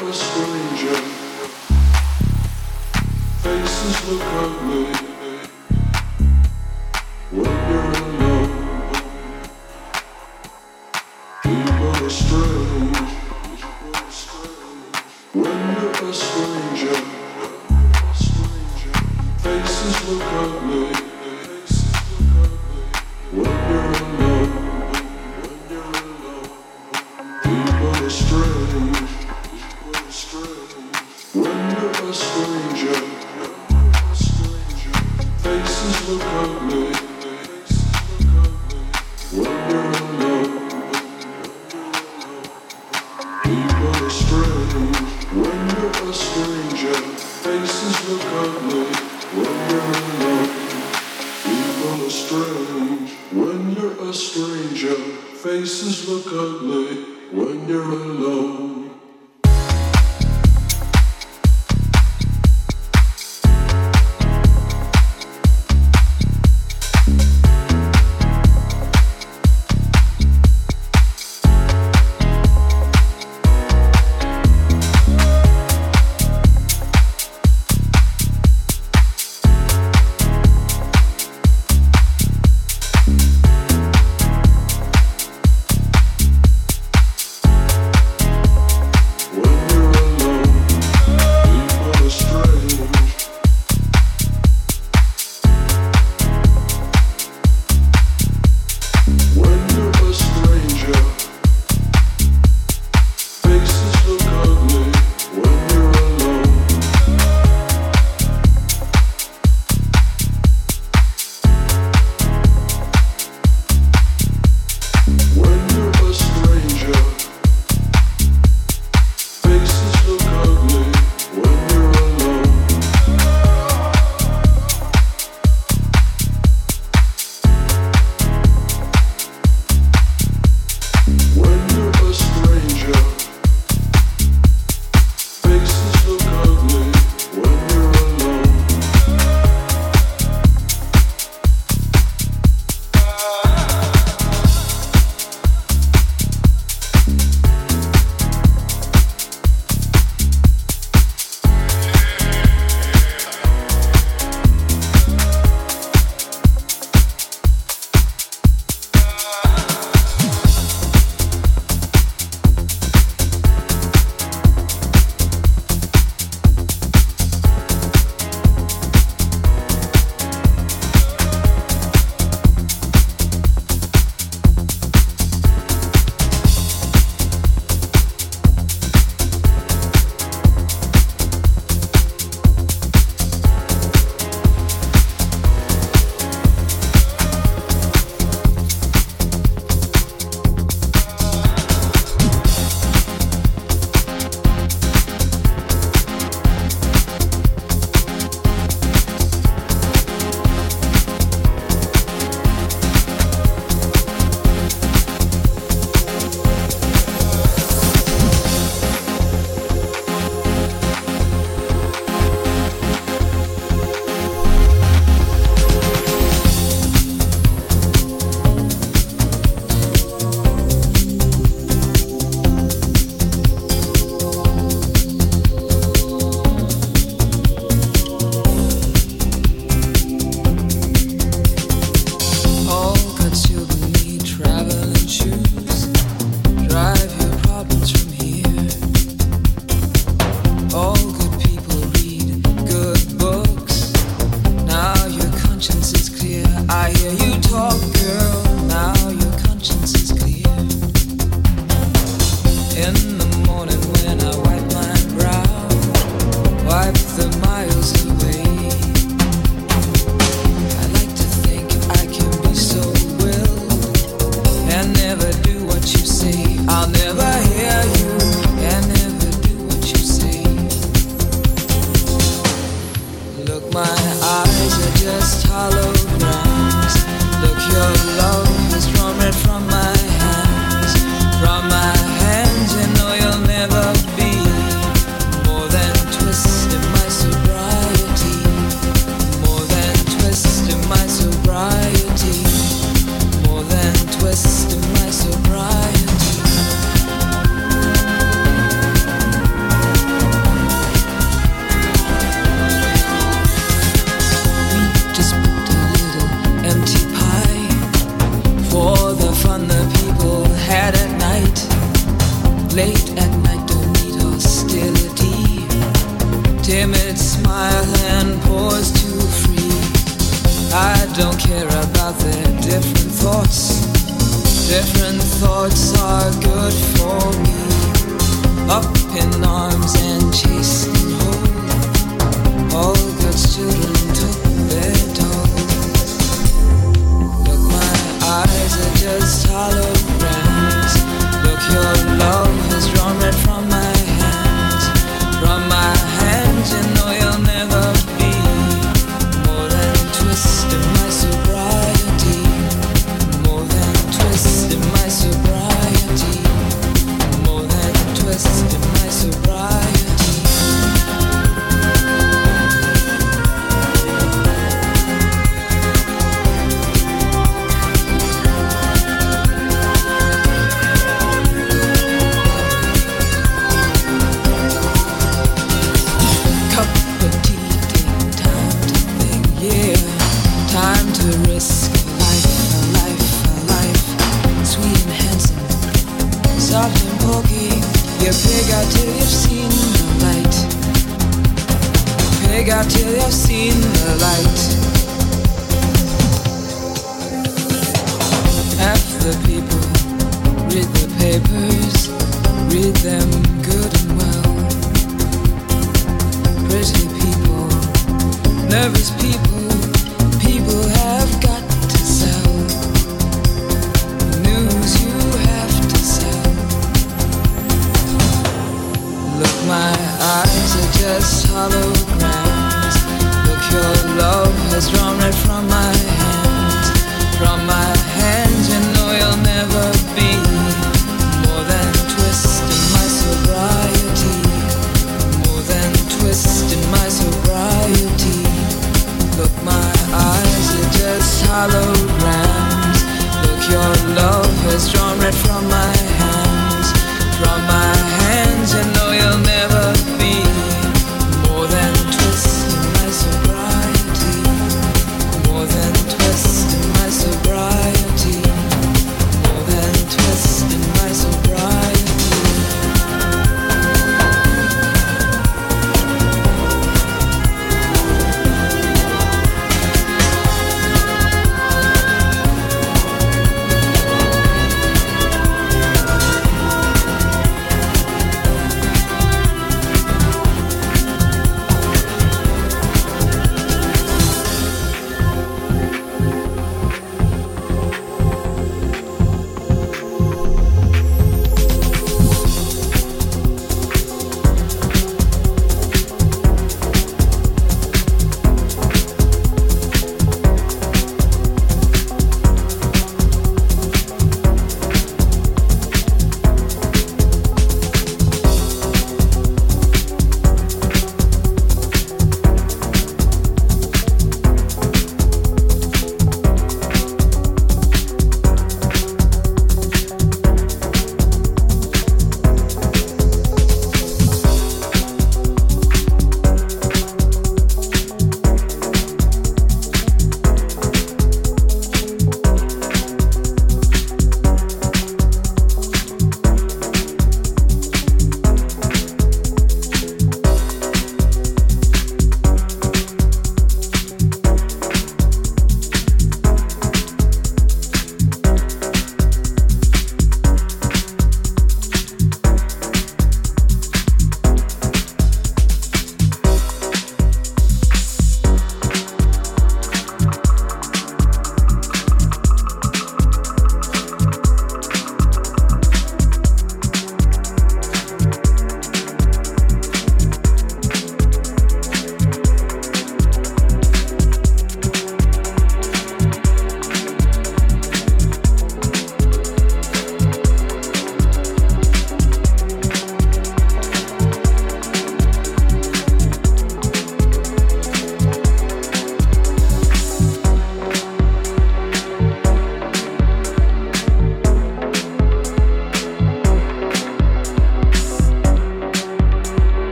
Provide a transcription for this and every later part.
a stranger. Faces look ugly.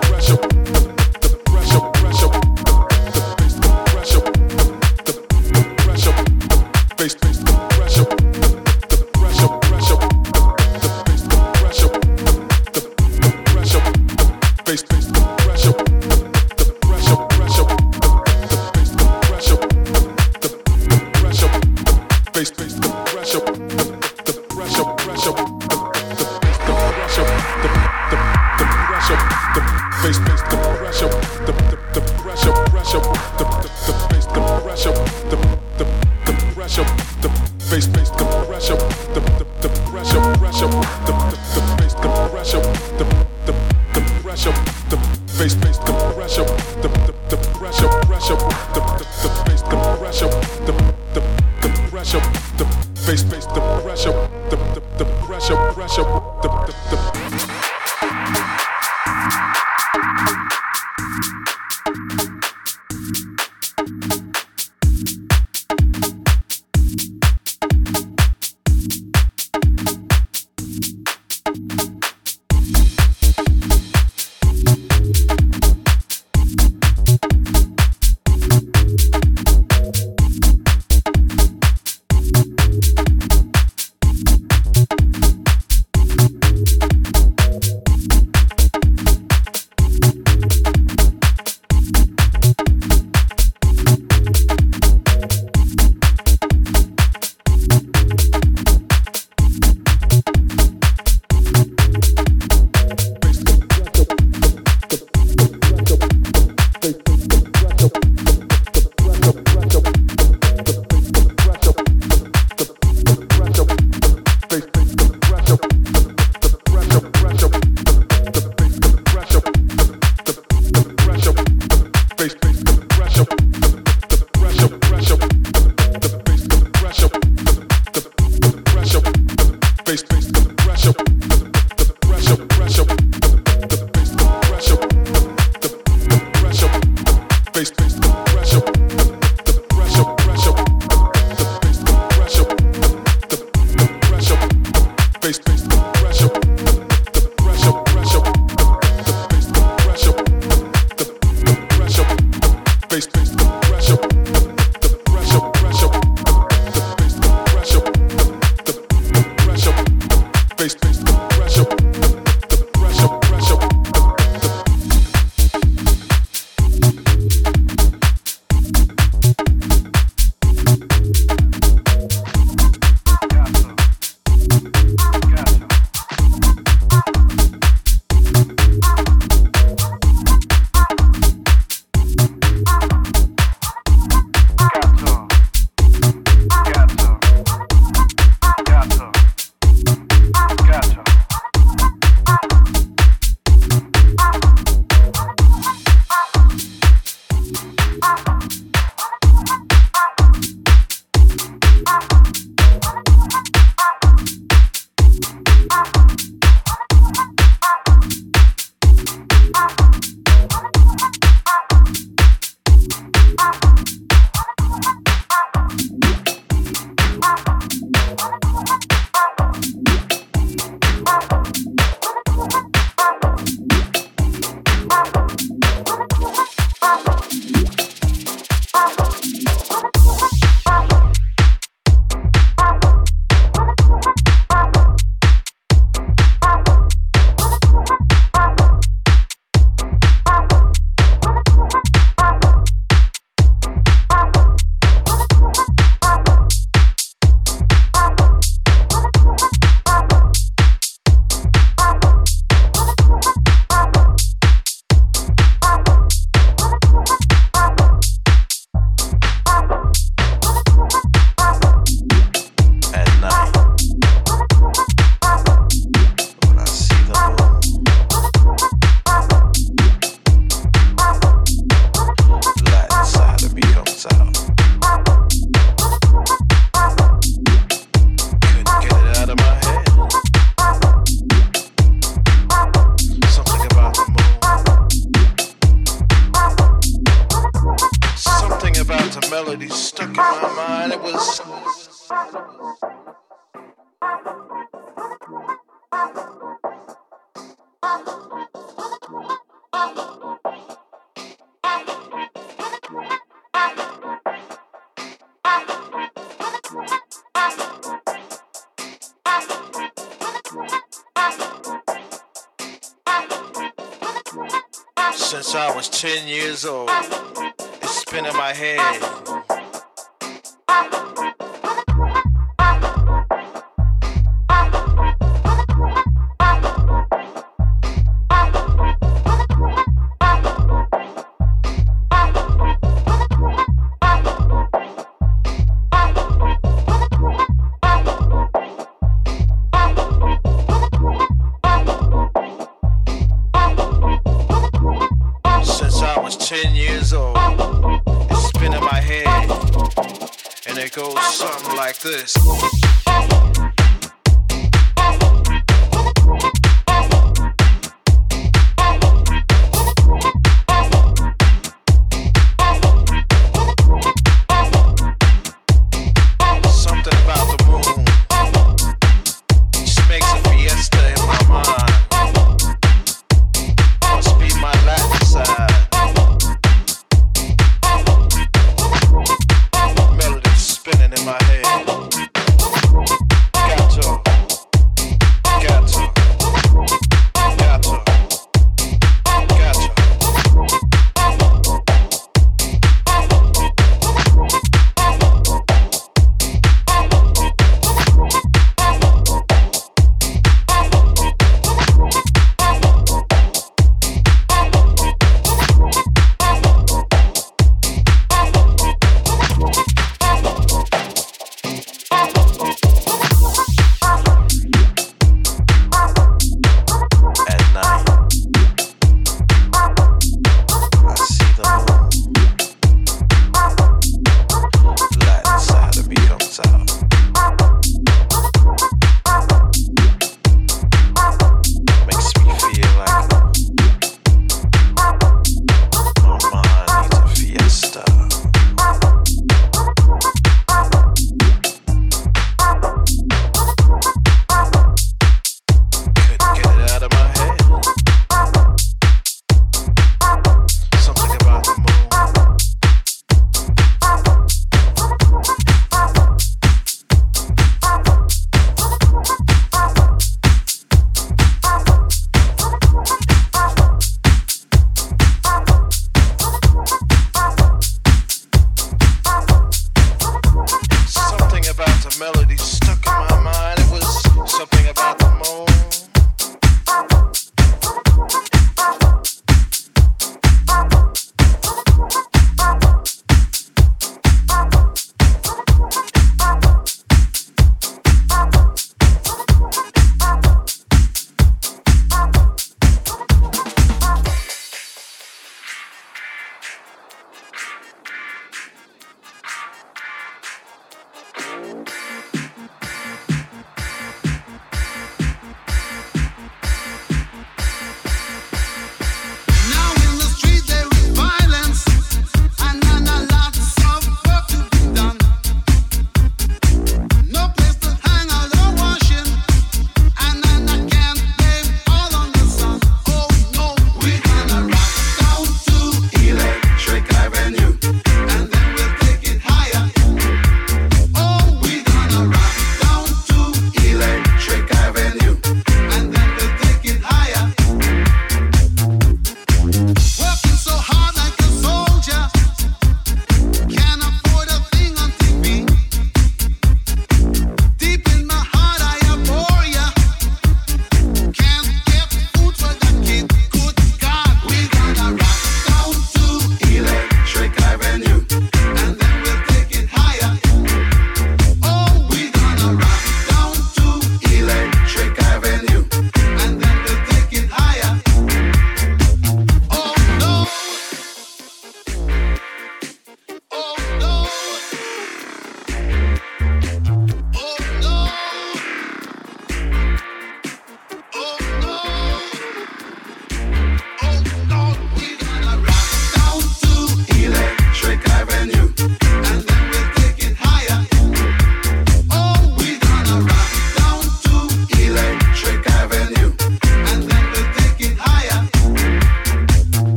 Pressure.